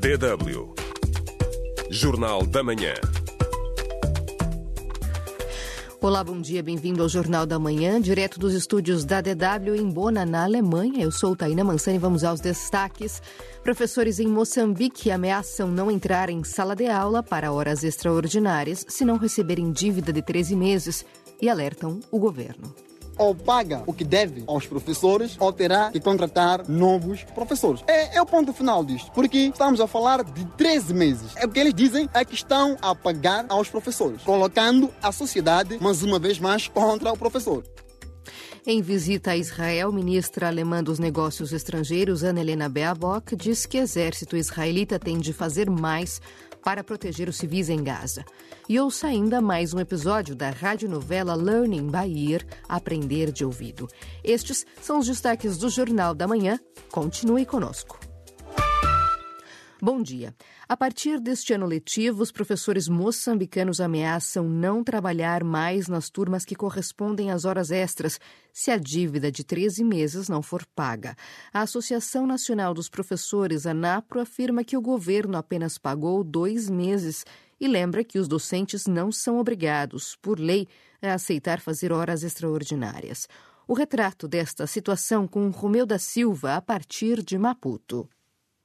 DW. Jornal da Manhã. Olá, bom dia, bem-vindo ao Jornal da Manhã, direto dos estúdios da DW em Bona, na Alemanha. Eu sou Taina Mansani e vamos aos destaques. Professores em Moçambique ameaçam não entrar em sala de aula para horas extraordinárias se não receberem dívida de 13 meses e alertam o governo ou paga o que deve aos professores ou terá que contratar novos professores. É, é, o ponto final disto, porque estamos a falar de 13 meses. É o que eles dizem é que estão a pagar aos professores, colocando a sociedade, mais uma vez mais, contra o professor. Em visita a Israel, ministra alemã dos Negócios Estrangeiros, Ana Helena Baerbock, diz que o exército israelita tem de fazer mais para proteger os civis em Gaza. E ouça ainda mais um episódio da radionovela Learning by Ear, Aprender de Ouvido. Estes são os destaques do Jornal da Manhã. Continue conosco. Bom dia. A partir deste ano letivo, os professores moçambicanos ameaçam não trabalhar mais nas turmas que correspondem às horas extras, se a dívida de 13 meses não for paga. A Associação Nacional dos Professores, ANAPRO, afirma que o governo apenas pagou dois meses e lembra que os docentes não são obrigados, por lei, a aceitar fazer horas extraordinárias. O retrato desta situação com Romeu da Silva, a partir de Maputo.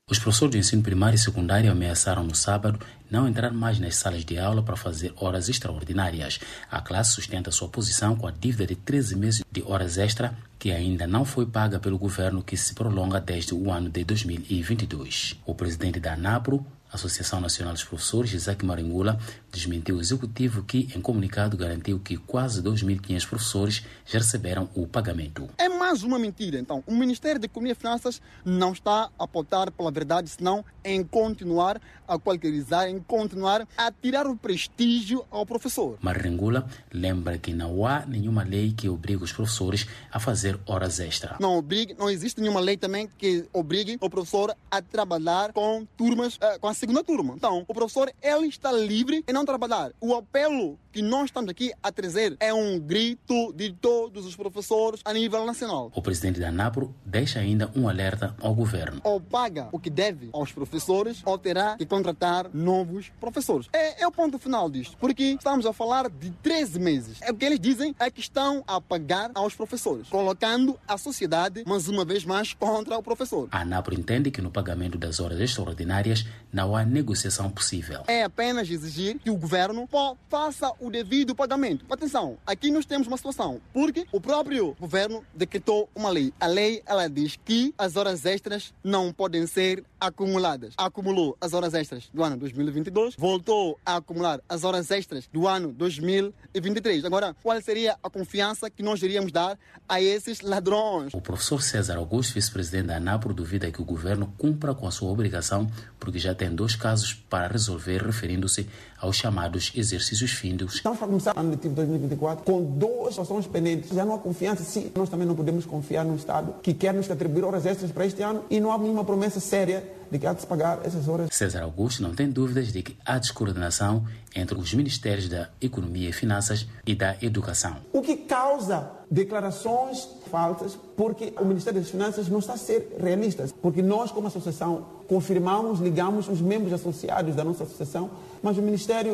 Os professores de ensino primário e secundário ameaçaram no sábado não entrar mais nas salas de aula para fazer horas extraordinárias. A classe sustenta sua posição com a dívida de 13 meses de horas extra que ainda não foi paga pelo governo que se prolonga desde o ano de 2022. O presidente da ANAPRO, Associação Nacional dos Professores, Isaac Maringula, desmentiu o executivo que, em comunicado, garantiu que quase 2.500 professores já receberam o pagamento. É mais uma mentira. Então, o Ministério da Economia e Finanças não está a apontar pela verdade, senão em continuar a qualquerizar, em continuar a tirar o prestígio ao professor. Maringula lembra que não há nenhuma lei que obrigue os professores a fazer horas extra. Não obrigue, não existe nenhuma lei também que obrigue o professor a trabalhar com turmas, eh, com a segunda turma. Então, o professor ele está livre em não trabalhar. O apelo que nós estamos aqui a trazer é um grito de todos os professores a nível nacional. O presidente da ANAPRO deixa ainda um alerta ao governo. Ou paga o que deve aos professores ou terá que contratar novos professores. É, é o ponto final disto, porque estamos a falar de 13 meses. É o que eles dizem é que estão a pagar aos professores, colocando a sociedade mais uma vez mais contra o professor. A ANAPRO entende que no pagamento das horas extraordinárias não há negociação possível. É apenas exigir que o governo faça o devido pagamento. Atenção, aqui nós temos uma situação, porque o próprio governo decretou uma lei. A lei ela diz que as horas extras não podem ser acumuladas. Acumulou as horas extras do ano 2022, voltou a acumular as horas extras do ano 2023. Agora, qual seria a confiança que nós iríamos dar a esses ladrões? O professor César Augusto, vice-presidente da ANAPRO, duvida que o governo cumpra com a sua obrigação, porque já tem dois casos para resolver, referindo-se aos chamados exercícios findos. Estamos para começar o ano letivo 2024 com duas ações pendentes. Já não há confiança, sim. Nós também não podemos confiar no Estado que quer nos atribuir horas extras para este ano e não há nenhuma promessa séria de que há de se pagar essas horas. César Augusto não tem dúvidas de que há descoordenação entre os ministérios da Economia e Finanças e da Educação. O que causa declarações falsas porque o Ministério das Finanças não está a ser realista. Porque nós, como associação, confirmamos, ligamos os membros associados da nossa associação, mas o Ministério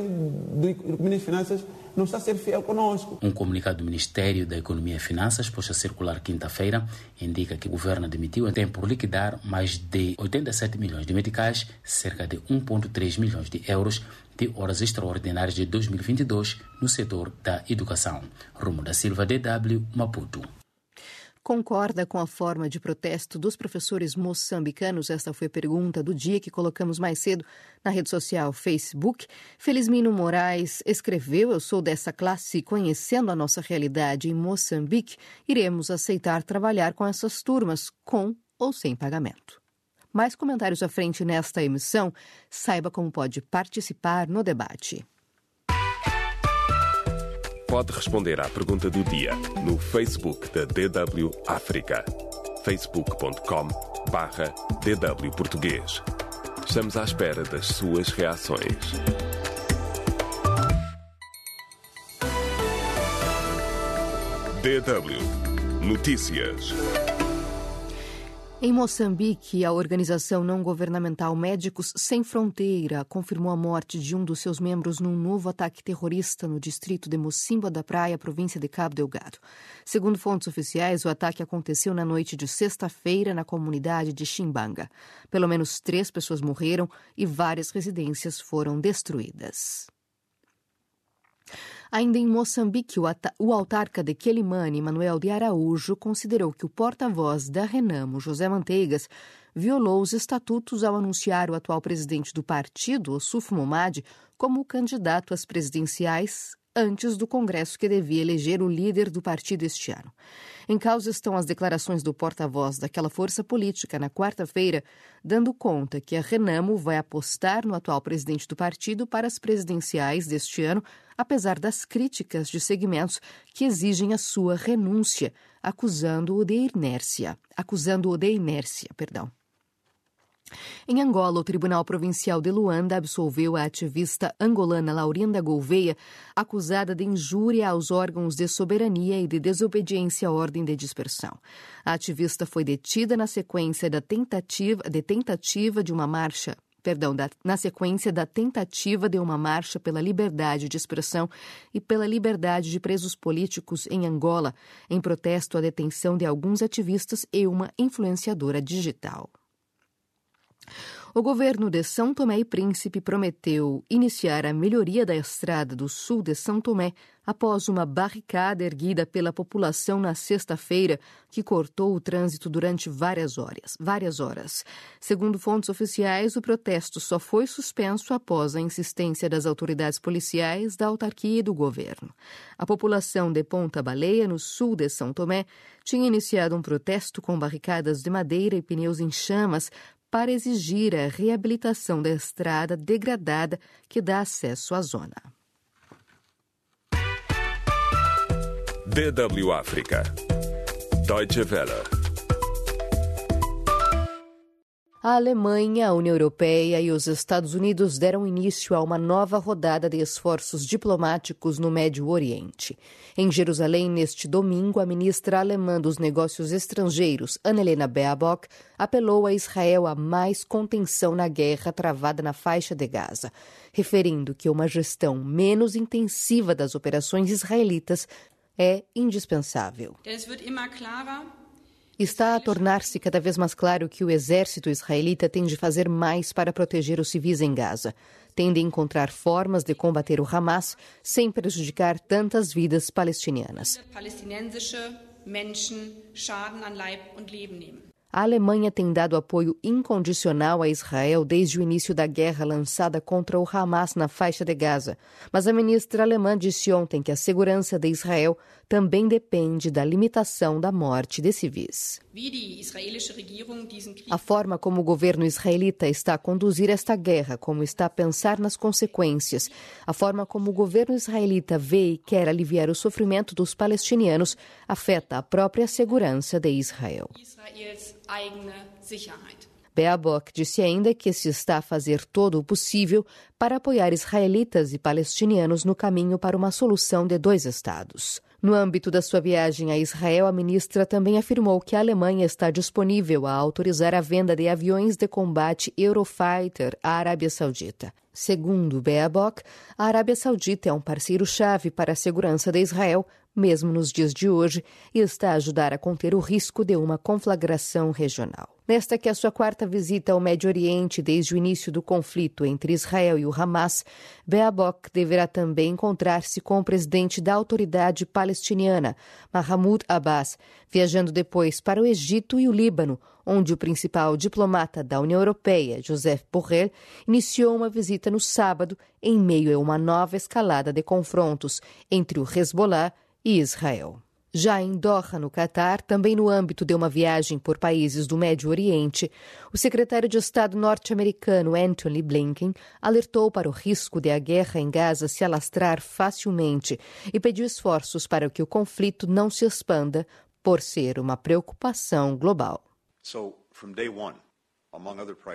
e Finanças não está a ser fiel conosco. Um comunicado do Ministério da Economia e Finanças, posto a circular quinta-feira, indica que o governo admitiu tem por liquidar mais de 87 milhões de meticais, cerca de 1,3 milhões de euros de horas extraordinárias de 2022 no setor da educação. Rumo da Silva, DW, Maputo concorda com a forma de protesto dos professores moçambicanos? Esta foi a pergunta do dia que colocamos mais cedo na rede social Facebook. Felizmino Moraes escreveu: Eu sou dessa classe e conhecendo a nossa realidade em Moçambique, iremos aceitar trabalhar com essas turmas, com ou sem pagamento. Mais comentários à frente nesta emissão. Saiba como pode participar no debate pode responder à pergunta do dia no Facebook da DW África. facebook.com barra DW Português. Estamos à espera das suas reações. DW Notícias. Em Moçambique, a organização não governamental Médicos Sem Fronteira confirmou a morte de um dos seus membros num novo ataque terrorista no distrito de Mocimboa da Praia, província de Cabo Delgado. Segundo fontes oficiais, o ataque aconteceu na noite de sexta-feira na comunidade de Chimbanga. Pelo menos três pessoas morreram e várias residências foram destruídas. Ainda em Moçambique, o autarca de Quelimane, Manuel de Araújo, considerou que o porta-voz da Renamo, José Manteigas, violou os estatutos ao anunciar o atual presidente do partido, Sufo Momad, como candidato às presidenciais antes do Congresso que devia eleger o líder do partido este ano. Em causa estão as declarações do porta-voz daquela força política na quarta-feira, dando conta que a Renamo vai apostar no atual presidente do partido para as presidenciais deste ano, apesar das críticas de segmentos que exigem a sua renúncia, acusando-o de inércia, acusando-o de inércia, perdão. Em Angola, o Tribunal Provincial de Luanda absolveu a ativista angolana Laurinda Gouveia, acusada de injúria aos órgãos de soberania e de desobediência à ordem de dispersão. A ativista foi detida na sequência da tentativa de tentativa de uma marcha perdão, da, na sequência da tentativa de uma marcha pela liberdade de expressão e pela liberdade de presos políticos em Angola, em protesto à detenção de alguns ativistas e uma influenciadora digital. O governo de São Tomé e Príncipe prometeu iniciar a melhoria da estrada do sul de São Tomé após uma barricada erguida pela população na sexta-feira que cortou o trânsito durante várias horas. Várias horas. Segundo fontes oficiais, o protesto só foi suspenso após a insistência das autoridades policiais, da autarquia e do governo. A população de Ponta Baleia, no sul de São Tomé, tinha iniciado um protesto com barricadas de madeira e pneus em chamas para exigir a reabilitação da estrada degradada que dá acesso à zona. DW África. Deutsche Welle. A Alemanha, a União Europeia e os Estados Unidos deram início a uma nova rodada de esforços diplomáticos no Médio Oriente. Em Jerusalém, neste domingo, a ministra alemã dos Negócios Estrangeiros, Annalena Baerbock, apelou a Israel a mais contenção na guerra travada na faixa de Gaza, referindo que uma gestão menos intensiva das operações israelitas é indispensável. Está a tornar-se cada vez mais claro que o exército israelita tem de fazer mais para proteger os civis em Gaza. Tem de encontrar formas de combater o Hamas sem prejudicar tantas vidas palestinianas. A Alemanha tem dado apoio incondicional a Israel desde o início da guerra lançada contra o Hamas na faixa de Gaza. Mas a ministra alemã disse ontem que a segurança de Israel também depende da limitação da morte de civis. A forma como o governo israelita está a conduzir esta guerra, como está a pensar nas consequências, a forma como o governo israelita vê e quer aliviar o sofrimento dos palestinianos, afeta a própria segurança de Israel. Baerbock disse ainda que se está a fazer todo o possível para apoiar israelitas e palestinianos no caminho para uma solução de dois estados. No âmbito da sua viagem a Israel, a ministra também afirmou que a Alemanha está disponível a autorizar a venda de aviões de combate Eurofighter à Arábia Saudita. Segundo Baerbock, a Arábia Saudita é um parceiro-chave para a segurança de Israel, mesmo nos dias de hoje, e está a ajudar a conter o risco de uma conflagração regional. Nesta que é a sua quarta visita ao Médio Oriente desde o início do conflito entre Israel e o Hamas, Baerbock deverá também encontrar-se com o presidente da autoridade palestiniana, Mahmoud Abbas, viajando depois para o Egito e o Líbano, onde o principal diplomata da União Europeia, Joseph Borrell, iniciou uma visita no sábado em meio a uma nova escalada de confrontos entre o Hezbollah e Israel. Já em Doha, no Catar, também no âmbito de uma viagem por países do Médio Oriente, o secretário de Estado norte-americano Anthony Blinken alertou para o risco de a guerra em Gaza se alastrar facilmente e pediu esforços para que o conflito não se expanda por ser uma preocupação global. So, from day one,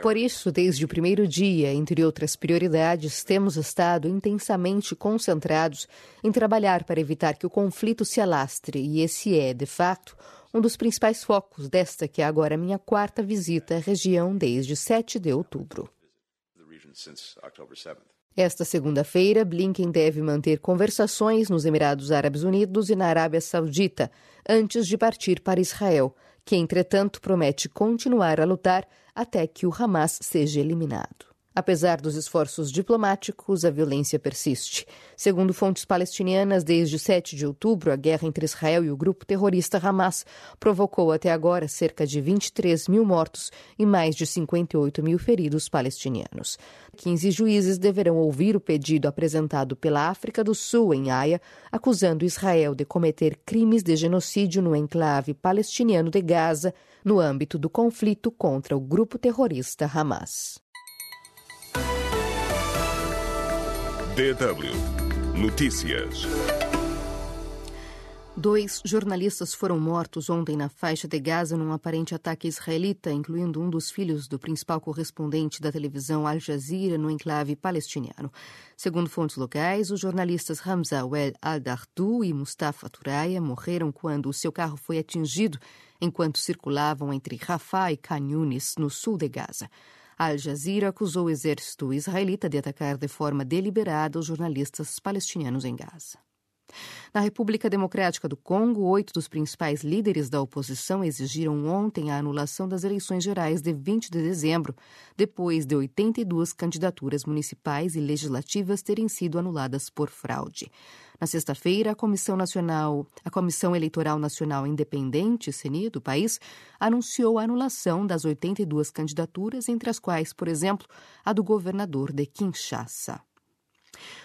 por isso, desde o primeiro dia, entre outras prioridades, temos estado intensamente concentrados em trabalhar para evitar que o conflito se alastre, e esse é, de fato, um dos principais focos desta que é agora minha quarta visita à região desde 7 de outubro. Esta segunda-feira, Blinken deve manter conversações nos Emirados Árabes Unidos e na Arábia Saudita, antes de partir para Israel, que, entretanto, promete continuar a lutar até que o Hamas seja eliminado. Apesar dos esforços diplomáticos, a violência persiste. Segundo fontes palestinianas, desde 7 de outubro, a guerra entre Israel e o grupo terrorista Hamas provocou até agora cerca de 23 mil mortos e mais de 58 mil feridos palestinianos. 15 juízes deverão ouvir o pedido apresentado pela África do Sul em Haia, acusando Israel de cometer crimes de genocídio no enclave palestiniano de Gaza, no âmbito do conflito contra o grupo terrorista Hamas. DW Notícias. Dois jornalistas foram mortos ontem na faixa de Gaza num aparente ataque israelita, incluindo um dos filhos do principal correspondente da televisão Al Jazeera no enclave palestiniano. Segundo fontes locais, os jornalistas Hamza Wel al-Dardou e Mustafa Turaya morreram quando o seu carro foi atingido enquanto circulavam entre Rafah e Khan no sul de Gaza. Al Jazeera acusou o exército israelita de atacar de forma deliberada os jornalistas palestinianos em Gaza. Na República Democrática do Congo, oito dos principais líderes da oposição exigiram ontem a anulação das eleições gerais de 20 de dezembro, depois de 82 candidaturas municipais e legislativas terem sido anuladas por fraude. Na sexta-feira, a Comissão Nacional, a Comissão Eleitoral Nacional Independente, CNI, do país, anunciou a anulação das 82 candidaturas, entre as quais, por exemplo, a do governador de Kinshasa.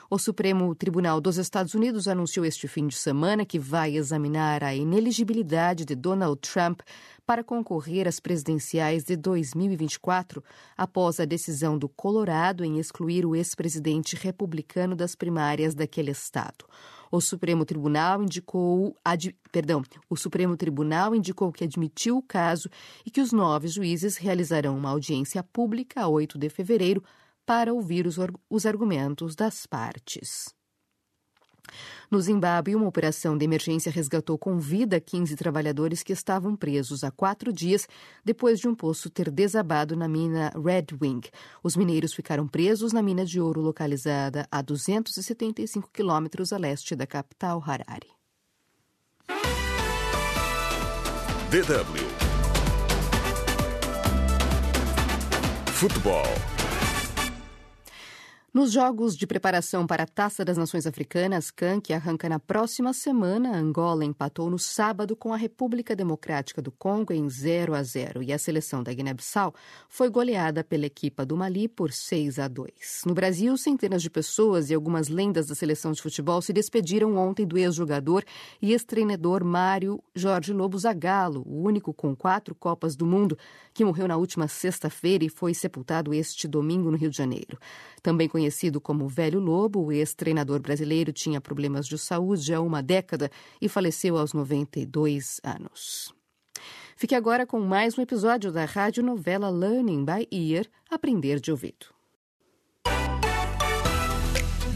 O Supremo Tribunal dos Estados Unidos anunciou este fim de semana que vai examinar a ineligibilidade de Donald Trump para concorrer às presidenciais de 2024, após a decisão do Colorado em excluir o ex-presidente republicano das primárias daquele estado. O Supremo Tribunal indicou, ad, perdão, o Supremo Tribunal indicou que admitiu o caso e que os nove juízes realizarão uma audiência pública a 8 de fevereiro para ouvir os, os argumentos das partes. No Zimbábue, uma operação de emergência resgatou com vida 15 trabalhadores que estavam presos há quatro dias depois de um poço ter desabado na mina Red Wing. Os mineiros ficaram presos na mina de ouro localizada a 275 quilômetros a leste da capital Harare. DW Futebol nos Jogos de Preparação para a Taça das Nações Africanas, CAN, que arranca na próxima semana, Angola empatou no sábado com a República Democrática do Congo em 0 a 0 e a seleção da Guiné-Bissau foi goleada pela equipa do Mali por 6 a 2. No Brasil, centenas de pessoas e algumas lendas da seleção de futebol se despediram ontem do ex-jogador e ex-treinador Mário Jorge Lobo Zagallo, o único com quatro Copas do Mundo, que morreu na última sexta-feira e foi sepultado este domingo no Rio de Janeiro. Também conhecido como Velho Lobo, o ex-treinador brasileiro tinha problemas de saúde há uma década e faleceu aos 92 anos. Fique agora com mais um episódio da rádio novela Learning by Ear Aprender de Ouvido.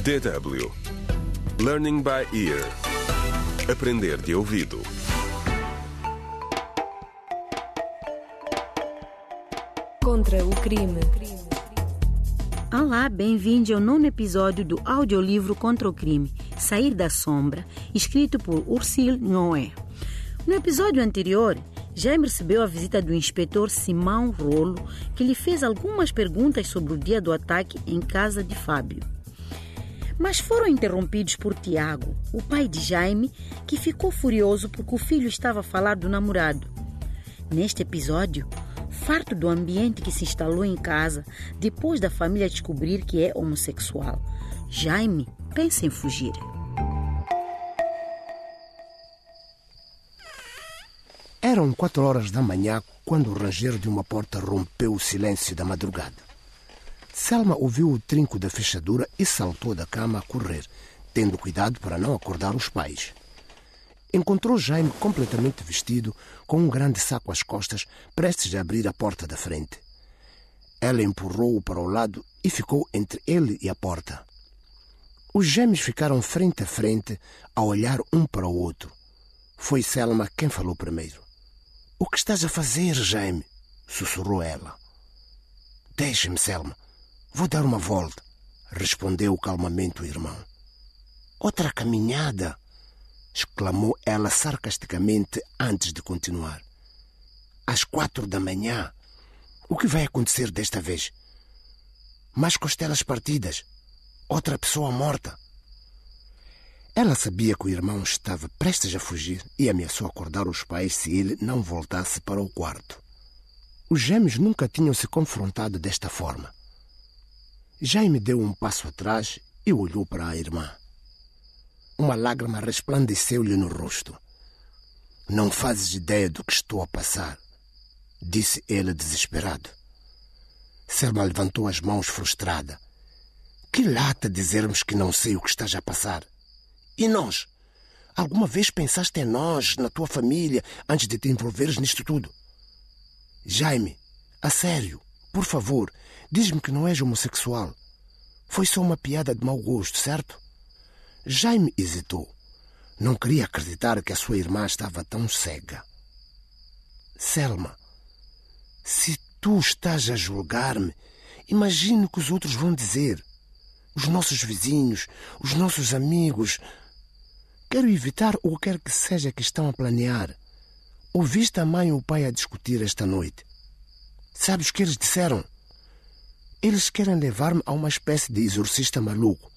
DW Learning by Ear Aprender de ouvido. Contra o crime. Olá, bem-vindo ao nono episódio do audiolivro Contra o Crime, Sair da Sombra, escrito por Ursil Noé. No episódio anterior, Jaime recebeu a visita do inspetor Simão Rolo, que lhe fez algumas perguntas sobre o dia do ataque em casa de Fábio. Mas foram interrompidos por Tiago, o pai de Jaime, que ficou furioso porque o filho estava a falar do namorado. Neste episódio, farto do ambiente que se instalou em casa depois da família descobrir que é homossexual. Jaime pensa em fugir. Eram quatro horas da manhã quando o ranger de uma porta rompeu o silêncio da madrugada. Selma ouviu o trinco da fechadura e saltou da cama a correr, tendo cuidado para não acordar os pais encontrou Jaime completamente vestido, com um grande saco às costas, prestes a abrir a porta da frente. Ela empurrou-o para o lado e ficou entre ele e a porta. Os gêmeos ficaram frente a frente, a olhar um para o outro. Foi Selma quem falou primeiro. O que estás a fazer, Jaime? sussurrou ela. Deixe-me, Selma. Vou dar uma volta, respondeu calmamente o irmão. Outra caminhada, exclamou ela sarcasticamente antes de continuar. Às quatro da manhã, o que vai acontecer desta vez? Mais costelas partidas, outra pessoa morta. Ela sabia que o irmão estava prestes a fugir e ameaçou acordar os pais se ele não voltasse para o quarto. Os gêmeos nunca tinham se confrontado desta forma. Jaime deu um passo atrás e olhou para a irmã. Uma lágrima resplandeceu-lhe no rosto. Não fazes ideia do que estou a passar, disse ele desesperado. Selma levantou as mãos frustrada. Que lata dizermos que não sei o que estás a passar. E nós? Alguma vez pensaste em nós, na tua família, antes de te envolveres nisto tudo? Jaime, a sério, por favor, diz-me que não és homossexual. Foi só uma piada de mau gosto, certo? Jaime hesitou. Não queria acreditar que a sua irmã estava tão cega. Selma, se tu estás a julgar-me, imagine o que os outros vão dizer. Os nossos vizinhos, os nossos amigos, Quero evitar o que quer que seja que estão a planear. Ouviste a mãe e o pai a discutir esta noite. Sabes o que eles disseram? Eles querem levar-me a uma espécie de exorcista maluco.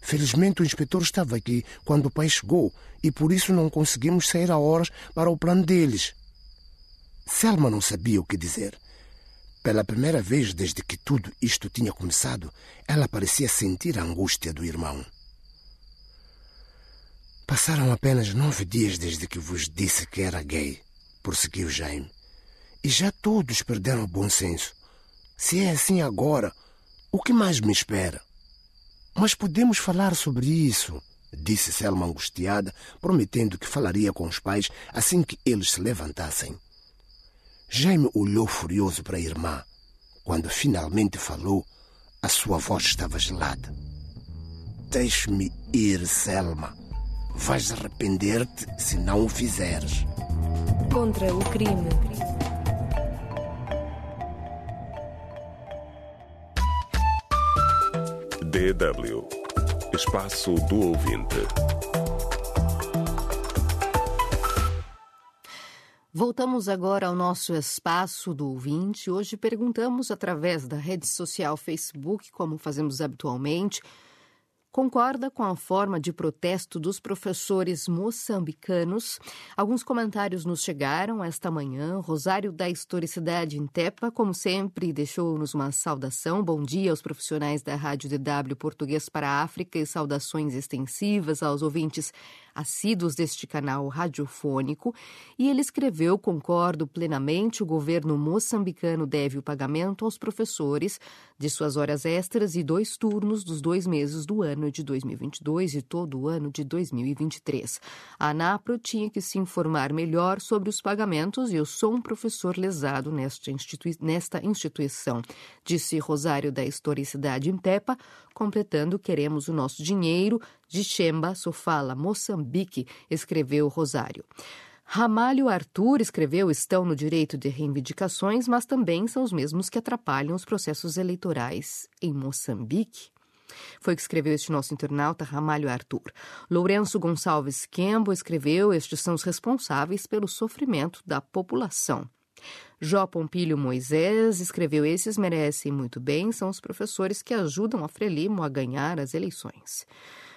Felizmente o inspetor estava aqui quando o pai chegou e por isso não conseguimos sair a horas para o plano deles. Selma não sabia o que dizer. Pela primeira vez desde que tudo isto tinha começado, ela parecia sentir a angústia do irmão. Passaram apenas nove dias desde que vos disse que era gay, prosseguiu Jaime. E já todos perderam o bom senso. Se é assim agora, o que mais me espera? Mas podemos falar sobre isso, disse Selma angustiada, prometendo que falaria com os pais assim que eles se levantassem. Jaime olhou furioso para a irmã. Quando finalmente falou, a sua voz estava gelada. Deixe-me ir, Selma. Vais arrepender-te se não o fizeres. Contra o crime. DW Espaço do Ouvinte. Voltamos agora ao nosso espaço do ouvinte. Hoje perguntamos através da rede social Facebook, como fazemos habitualmente, concorda com a forma de protesto dos professores moçambicanos. Alguns comentários nos chegaram esta manhã. Rosário da Historicidade em Tepa, como sempre, deixou-nos uma saudação. Bom dia aos profissionais da Rádio DW Português para a África e saudações extensivas aos ouvintes assíduos deste canal radiofônico, e ele escreveu: Concordo plenamente, o governo moçambicano deve o pagamento aos professores de suas horas extras e dois turnos dos dois meses do ano de 2022 e todo o ano de 2023. A ANAPRO tinha que se informar melhor sobre os pagamentos e eu sou um professor lesado nesta, institui nesta instituição, disse Rosário da Historicidade em Tepa, completando: Queremos o nosso dinheiro de Chemba Sofala, Moçambique, escreveu Rosário. Ramalho Arthur escreveu estão no direito de reivindicações, mas também são os mesmos que atrapalham os processos eleitorais em Moçambique. Foi que escreveu este nosso internauta Ramalho Arthur. Lourenço Gonçalves Kembo escreveu: Estes são os responsáveis pelo sofrimento da população. Jó Pompílio Moisés escreveu: Esses merecem muito bem, são os professores que ajudam a Frelimo a ganhar as eleições.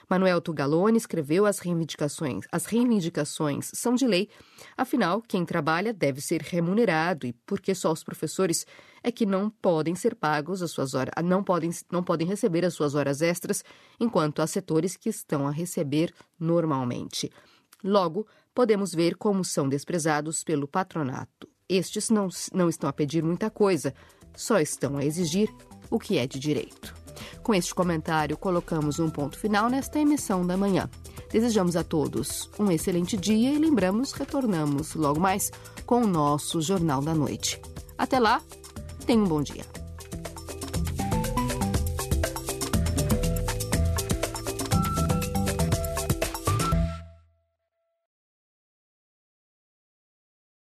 Manuel Tugalone escreveu as reivindicações. As reivindicações são de lei, afinal, quem trabalha deve ser remunerado e porque só os professores é que não podem ser pagos as suas horas, não podem, não podem receber as suas horas extras, enquanto há setores que estão a receber normalmente. Logo, podemos ver como são desprezados pelo patronato. Estes não, não estão a pedir muita coisa, só estão a exigir o que é de direito. Com este comentário, colocamos um ponto final nesta emissão da manhã. Desejamos a todos um excelente dia e lembramos, retornamos logo mais com o nosso Jornal da Noite. Até lá, tenha um bom dia.